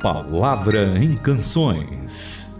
Palavra em Canções.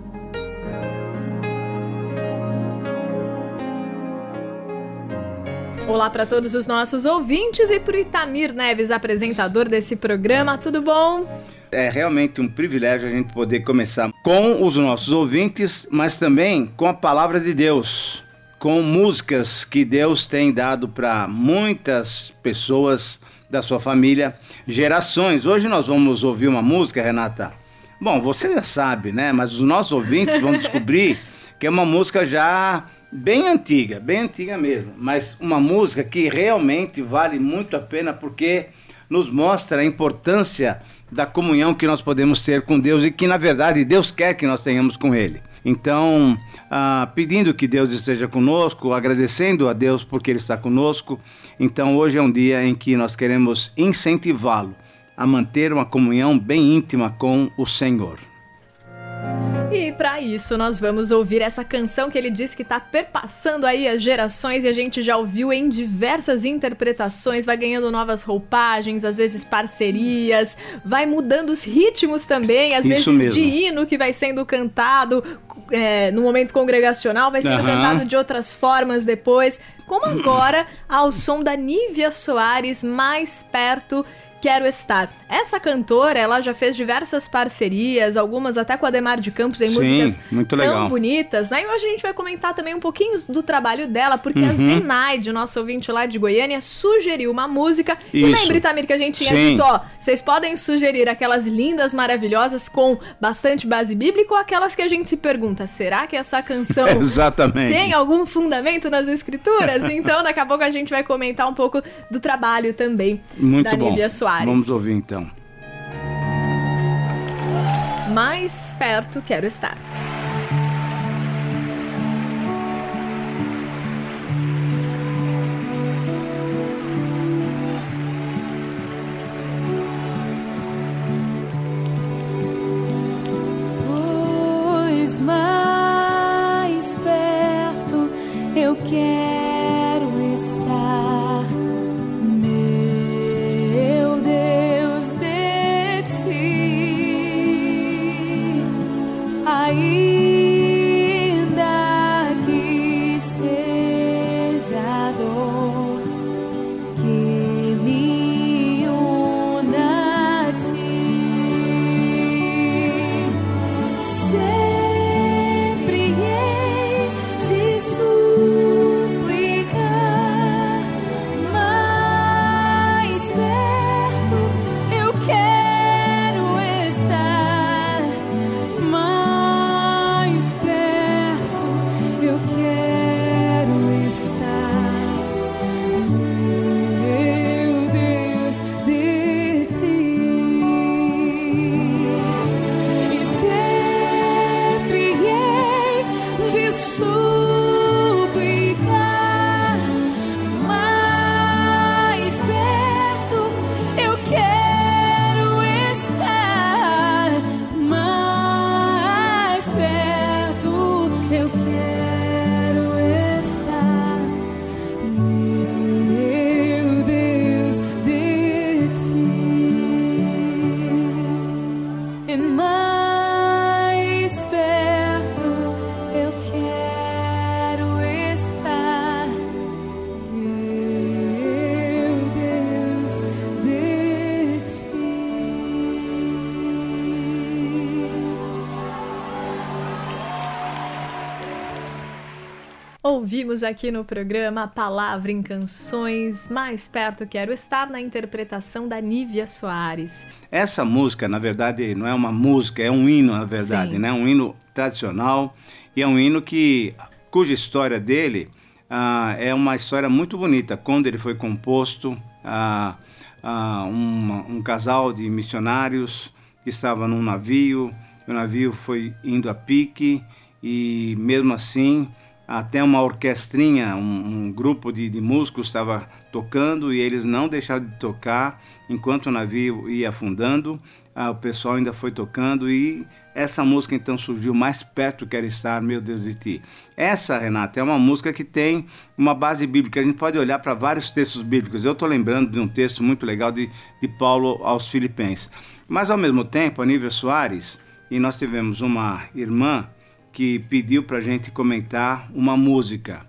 Olá para todos os nossos ouvintes e para o Itamir Neves, apresentador desse programa. Tudo bom? É realmente um privilégio a gente poder começar com os nossos ouvintes, mas também com a palavra de Deus, com músicas que Deus tem dado para muitas pessoas da sua família, gerações. Hoje nós vamos ouvir uma música, Renata. Bom, você já sabe, né? Mas os nossos ouvintes vão descobrir que é uma música já bem antiga, bem antiga mesmo, mas uma música que realmente vale muito a pena porque nos mostra a importância da comunhão que nós podemos ter com Deus e que na verdade Deus quer que nós tenhamos com Ele. Então, ah, pedindo que Deus esteja conosco, agradecendo a Deus porque Ele está conosco. Então, hoje é um dia em que nós queremos incentivá-lo a manter uma comunhão bem íntima com o Senhor. E para isso nós vamos ouvir essa canção que ele diz que está perpassando aí as gerações e a gente já ouviu em diversas interpretações, vai ganhando novas roupagens, às vezes parcerias, vai mudando os ritmos também, às isso vezes mesmo. de hino que vai sendo cantado é, no momento congregacional, vai sendo uhum. cantado de outras formas depois, como agora ao som da Nívia Soares mais perto Quero Estar. Essa cantora, ela já fez diversas parcerias, algumas até com a Demar de Campos em Sim, músicas muito legal. tão bonitas, né? E hoje a gente vai comentar também um pouquinho do trabalho dela, porque uhum. a Zenaide, nosso ouvinte lá de Goiânia, sugeriu uma música. Isso. E lembre, Tamir, que a gente tinha Sim. dito, ó, vocês podem sugerir aquelas lindas, maravilhosas, com bastante base bíblica, ou aquelas que a gente se pergunta, será que essa canção Exatamente. tem algum fundamento nas escrituras? então, daqui a pouco a gente vai comentar um pouco do trabalho também muito da bom. Nívia Soares. Soares. Vamos ouvir então. Mais perto quero estar. aí. Ouvimos aqui no programa a palavra em canções, mais perto quero estar na interpretação da Nívia Soares. Essa música, na verdade, não é uma música, é um hino, na verdade, Sim. né? Um hino tradicional e é um hino que cuja história dele ah, é uma história muito bonita. Quando ele foi composto, ah, ah, um, um casal de missionários que estava num navio, o navio foi indo a pique e mesmo assim até uma orquestrinha, um, um grupo de, de músicos estava tocando e eles não deixaram de tocar enquanto o navio ia afundando. ah, o pessoal ainda foi tocando e essa música então surgiu mais perto quero estar, meu Deus de ti. Essa, Renata, é uma música que tem uma base bíblica. A gente pode olhar para vários textos bíblicos. Eu estou lembrando de um texto muito legal de, de Paulo aos Filipenses. Mas ao mesmo tempo, a Nívia Soares, e nós tivemos uma irmã que pediu para a gente comentar uma música.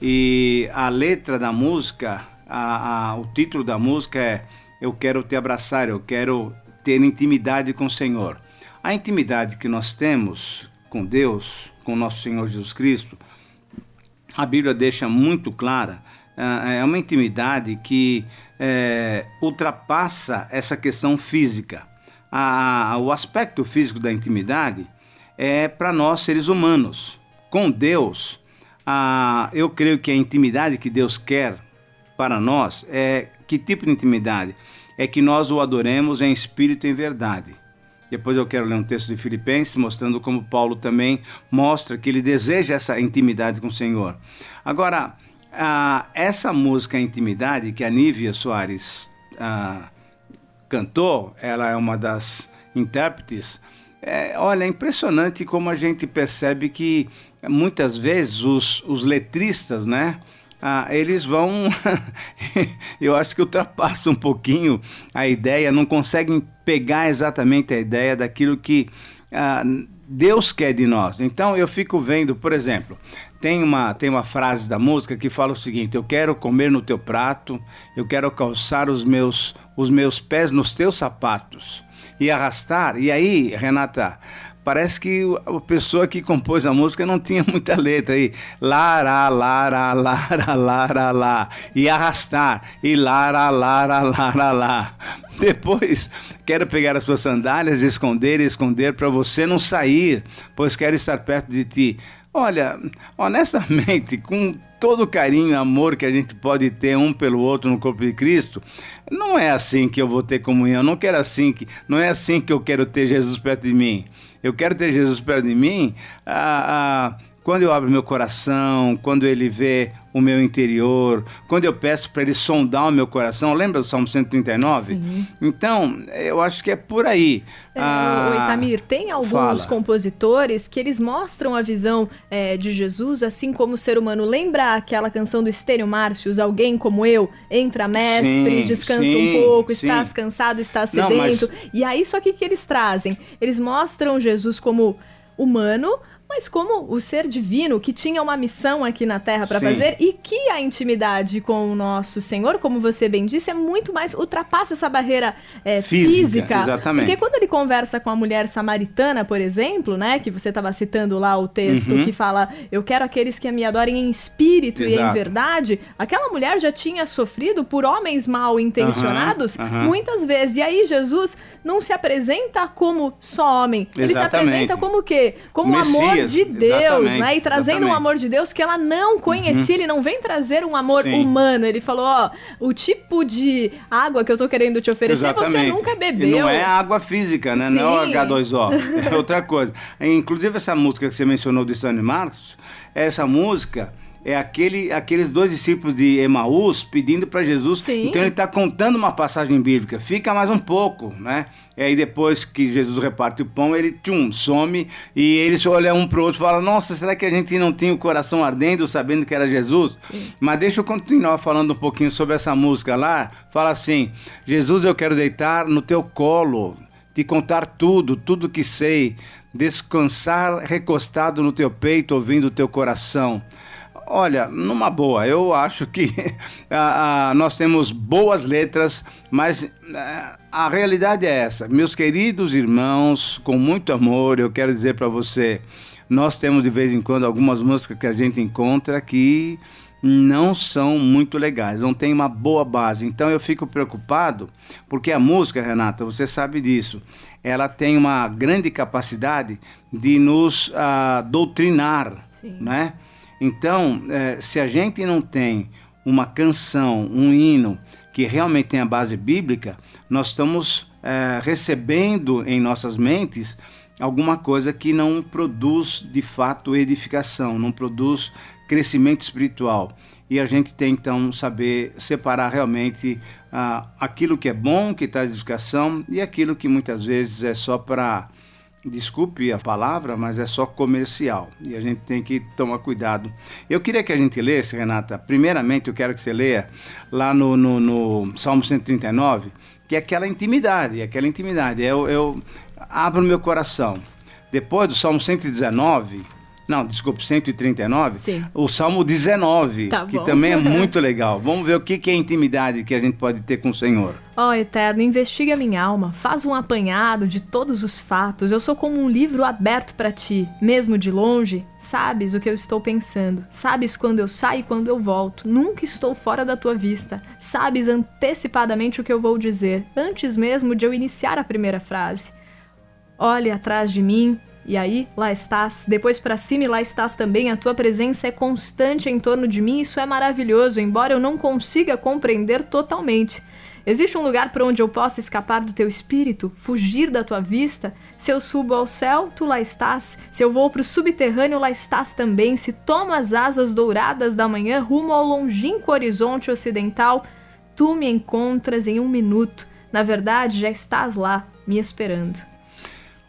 E a letra da música, a, a, o título da música é Eu Quero Te Abraçar, Eu Quero Ter Intimidade com o Senhor. A intimidade que nós temos com Deus, com nosso Senhor Jesus Cristo, a Bíblia deixa muito clara, ah, é uma intimidade que é, ultrapassa essa questão física. A, o aspecto físico da intimidade é para nós seres humanos. Com Deus, a, eu creio que a intimidade que Deus quer para nós é que tipo de intimidade? É que nós o adoremos em espírito e em verdade. Depois eu quero ler um texto de Filipenses mostrando como Paulo também mostra que ele deseja essa intimidade com o Senhor. Agora, essa música Intimidade que a Nívia Soares ah, cantou, ela é uma das intérpretes. É, olha, é impressionante como a gente percebe que muitas vezes os, os letristas, né? ah, eles vão, eu acho que ultrapassam um pouquinho a ideia, não conseguem pegar exatamente a ideia daquilo que ah, Deus quer de nós. Então eu fico vendo, por exemplo, tem uma, tem uma frase da música que fala o seguinte: Eu quero comer no teu prato, eu quero calçar os meus, os meus pés nos teus sapatos e arrastar. E aí, Renata, parece que a pessoa que compôs a música não tinha muita letra aí. Lara, lara, lara, lara, lá. E arrastar. E lara, lara, lara, lá. Depois, quero pegar as suas sandálias, esconder esconder para você não sair, pois quero estar perto de ti. Olha, honestamente, com todo o carinho e amor que a gente pode ter um pelo outro no corpo de Cristo, não é assim que eu vou ter comunhão, não quero assim que, não é assim que eu quero ter Jesus perto de mim. Eu quero ter Jesus perto de mim ah, ah, quando eu abro meu coração, quando ele vê o meu interior, quando eu peço para ele sondar o meu coração, lembra do Salmo 139? Sim. Então, eu acho que é por aí. É, ah, o Itamir, tem alguns fala. compositores que eles mostram a visão é, de Jesus assim como o ser humano. Lembra aquela canção do Estênio Márcios, Alguém Como Eu? Entra mestre, sim, descansa sim, um pouco, sim. estás cansado, estás sedento. Não, mas... E aí, só que que eles trazem? Eles mostram Jesus como humano, mas como o ser divino que tinha uma missão aqui na Terra para fazer e que a intimidade com o nosso Senhor, como você bem disse, é muito mais ultrapassa essa barreira é, física, física. Exatamente. Porque quando ele conversa com a mulher samaritana, por exemplo, né, que você estava citando lá o texto uhum. que fala, eu quero aqueles que me adorem em espírito Exato. e em verdade, aquela mulher já tinha sofrido por homens mal intencionados uhum. Uhum. muitas vezes. E aí Jesus não se apresenta como só homem, ele Exatamente. se apresenta como o quê? Como Messias. amor de Deus, né? E trazendo exatamente. um amor de Deus que ela não conhecia. Uhum. Ele não vem trazer um amor Sim. humano. Ele falou: ó, o tipo de água que eu tô querendo te oferecer, exatamente. você nunca bebeu. E não é água física, né? Sim. Não é o H2O. É outra coisa. Inclusive, essa música que você mencionou de Sônia Marcos, essa música é aquele, aqueles dois discípulos de Emaús pedindo para Jesus. Sim. Então ele está contando uma passagem bíblica. Fica mais um pouco, né? E aí depois que Jesus reparte o pão, ele tchum, some e eles olham um para o outro e falam: Nossa, será que a gente não tinha o coração ardendo sabendo que era Jesus? Sim. Mas deixa eu continuar falando um pouquinho sobre essa música lá. Fala assim: Jesus, eu quero deitar no teu colo, te contar tudo, tudo que sei, descansar recostado no teu peito, ouvindo o teu coração. Olha, numa boa, eu acho que a, a, nós temos boas letras, mas a, é, a realidade é essa. Meus queridos irmãos, com muito amor, eu quero dizer para você, nós temos de vez em quando algumas músicas que a gente encontra que não são muito legais, não tem uma boa base. Então eu fico preocupado, porque a música, Renata, você sabe disso, ela tem uma grande capacidade de nos uh, doutrinar, Sim. né? Então, é, se a gente não tem uma canção, um hino que realmente tem a base bíblica, nós estamos é, recebendo em nossas mentes alguma coisa que não produz de fato edificação, não produz crescimento espiritual. e a gente tem então saber separar realmente ah, aquilo que é bom, que traz edificação, e aquilo que muitas vezes é só para, desculpe a palavra, mas é só comercial. E a gente tem que tomar cuidado. Eu queria que a gente lesse, Renata, primeiramente eu quero que você leia lá no, no, no Salmo 139, que é aquela intimidade, aquela intimidade. Eu, eu abro meu coração. Depois do Salmo 119, não, desculpe, 139. Sim. O Salmo 19, Tá que também é muito legal. Vamos ver o que que é intimidade que a gente pode ter com o Senhor. Ó Eterno, investiga minha alma, faz um apanhado de todos os fatos. Eu sou como um livro aberto para ti, mesmo de longe. Sabes o que eu estou pensando. Sabes quando eu saio e quando eu volto. Nunca estou fora da tua vista. Sabes antecipadamente o que eu vou dizer, antes mesmo de eu iniciar a primeira frase. Olhe atrás de mim, e aí, lá estás. Depois para cima e lá estás também. A tua presença é constante em torno de mim. Isso é maravilhoso, embora eu não consiga compreender totalmente. Existe um lugar para onde eu possa escapar do teu espírito, fugir da tua vista? Se eu subo ao céu, tu lá estás. Se eu vou para o subterrâneo, lá estás também. Se tomo as asas douradas da manhã rumo ao longínquo horizonte ocidental, tu me encontras em um minuto. Na verdade, já estás lá, me esperando.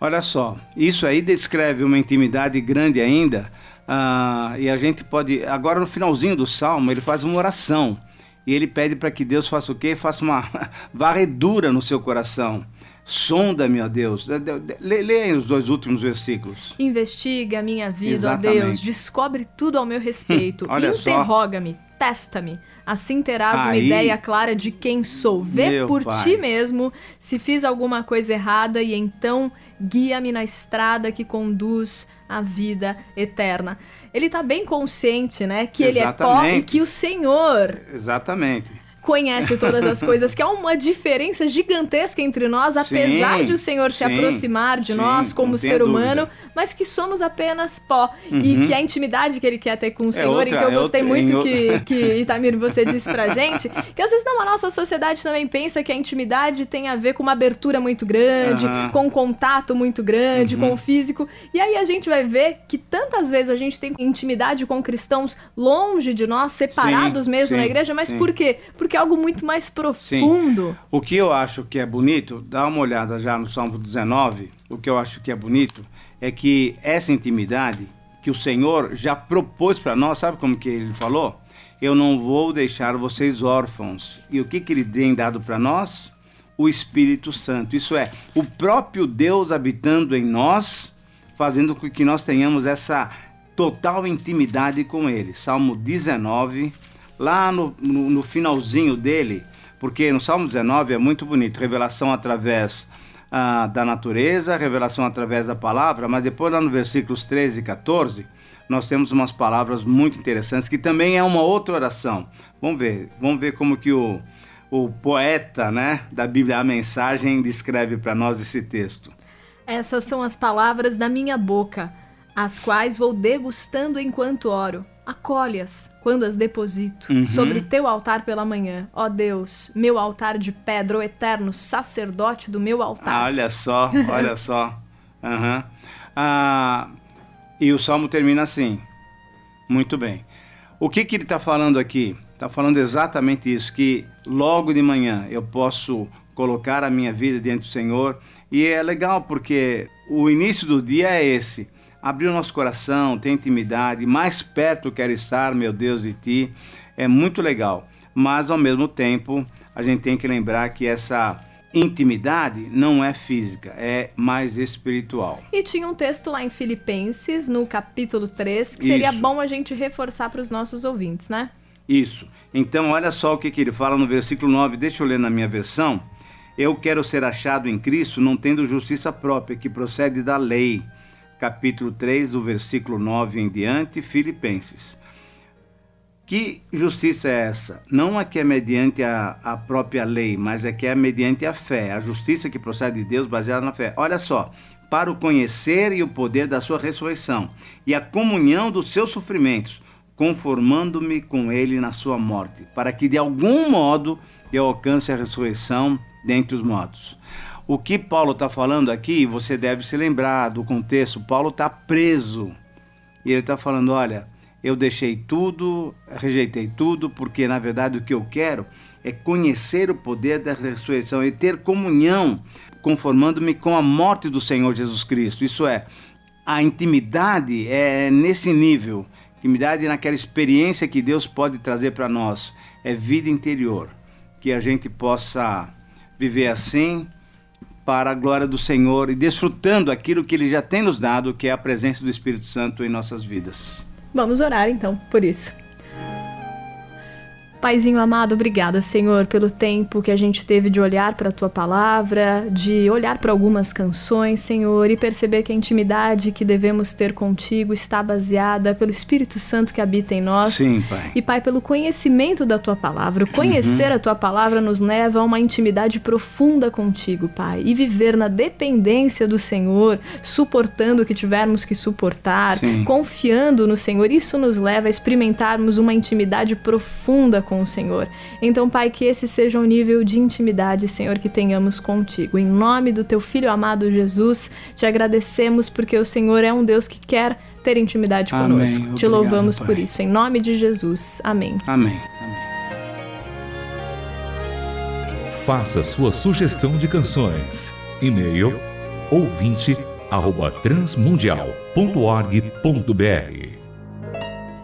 Olha só, isso aí descreve uma intimidade grande ainda. ah, e a gente pode. Agora, no finalzinho do salmo, ele faz uma oração. E ele pede para que Deus faça o quê? Faça uma varredura no seu coração. Sonda-me, ó Deus. Aí os dois últimos versículos. Investiga a minha vida, ó Exatamente. Deus. Descobre tudo ao meu respeito. Interroga-me, testa-me. Assim terás uma Aí. ideia clara de quem sou. Vê Meu por pai. ti mesmo se fiz alguma coisa errada e então guia-me na estrada que conduz à vida eterna. Ele tá bem consciente, né, que ele é pó e Exatamente. que o Senhor Exatamente. Conhece todas as coisas, que há uma diferença gigantesca entre nós, apesar Sim, de o Senhor se sim, aproximar de sim, nós como ser humano, dúvida. mas que somos apenas pó. E Uhum. que a intimidade que ele quer ter com o Senhor, outra- e que eu é gostei outra- muito em ou- que, que Itamir você disse pra gente, que às vezes não, a nossa sociedade também pensa que a intimidade tem a ver com uma abertura muito grande, Aham. com um contato muito grande, Uhum. com o físico. E aí a gente vai ver que tantas vezes a gente tem intimidade com cristãos longe de nós, separados mesmo na igreja, mas por quê? Porque é algo muito mais profundo. O que eu acho que é bonito, dá uma olhada já no Salmo 19, o que eu acho que é bonito é que essa intimidade que o Senhor já propôs para nós, sabe como que ele falou? Eu não vou deixar vocês órfãos. E o que, que ele tem dado para nós? O Espírito Santo. Isso é, o próprio Deus habitando em nós, fazendo com que nós tenhamos essa total intimidade com Ele. Salmo 19, lá no, no, no finalzinho dele, porque no Salmo 19 é muito bonito, revelação através ah, da natureza, revelação através da palavra, mas depois lá no versículos 13 e 14, nós temos umas palavras muito interessantes, que também é uma outra oração. Vamos ver, vamos ver como que o, o poeta né, da Bíblia, a mensagem, descreve para nós esse texto. Essas são as palavras da minha boca, as quais vou degustando enquanto oro. Acolhe-as quando as deposito Uhum. sobre teu altar pela manhã. Ó Deus, meu altar de pedra, o eterno sacerdote do meu altar. olha só, olha só. Aham. Ah, e o salmo termina assim. Muito bem. O que, que ele está falando aqui? Está falando exatamente isso: que logo de manhã eu posso colocar a minha vida diante do Senhor. E é legal porque o início do dia é esse. Abrir o nosso coração, ter intimidade, mais perto quero estar, meu Deus, de ti. É muito legal. Mas ao mesmo tempo, a gente tem que lembrar que essa intimidade não é física, é mais espiritual. E tinha um texto lá em Filipenses, no capítulo 3, que seria Isso. bom a gente reforçar para os nossos ouvintes, né? Isso. Então, olha só o que, que ele fala no versículo 9. Deixa eu ler na minha versão. Eu quero ser achado em Cristo, não tendo justiça própria, que procede da lei. Capítulo 3, do versículo 9 em diante, Filipenses. Que justiça é essa? Não é que é mediante a, a própria lei, mas é que é mediante a fé. A justiça que procede de Deus baseada na fé. Olha só. Para o conhecer e o poder da sua ressurreição e a comunhão dos seus sofrimentos, conformando-me com ele na sua morte, para que de algum modo eu alcance a ressurreição dentre os mortos. O que Paulo está falando aqui, você deve se lembrar do contexto. Paulo está preso e ele está falando: olha, eu deixei tudo, rejeitei tudo, porque na verdade o que eu quero é conhecer o poder da ressurreição e ter comunhão, conformando-me com a morte do Senhor Jesus Cristo. Isso é, a intimidade é nesse nível, intimidade naquela experiência que Deus pode trazer para nós, é vida interior, que a gente possa viver assim para a glória do Senhor e desfrutando aquilo que Ele já tem nos dado, que é a presença do Espírito Santo em nossas vidas. Vamos orar então por isso. Paizinho amado, obrigada, Senhor, pelo tempo que a gente teve de olhar para a tua palavra, de olhar para algumas canções, Senhor, e perceber que a intimidade que devemos ter contigo está baseada pelo Espírito Santo que habita em nós. Sim, Pai. E, Pai, pelo conhecimento da tua palavra. O conhecer uhum. a tua palavra nos leva a uma intimidade profunda contigo, Pai, e viver na dependência do Senhor, suportando o que tivermos que suportar, Sim. confiando no Senhor. Isso nos leva a experimentarmos uma intimidade profunda com com o Senhor. Então, Pai, que esse seja o nível de intimidade, Senhor, que tenhamos contigo. Em nome do teu filho amado Jesus, te agradecemos porque o Senhor é um Deus que quer ter intimidade Amém. conosco. Obrigado, te louvamos pai. por isso. Em nome de Jesus. Amém. Amém. Amém. Faça sua sugestão de canções. E-mail ouvinte@transmundial.org.br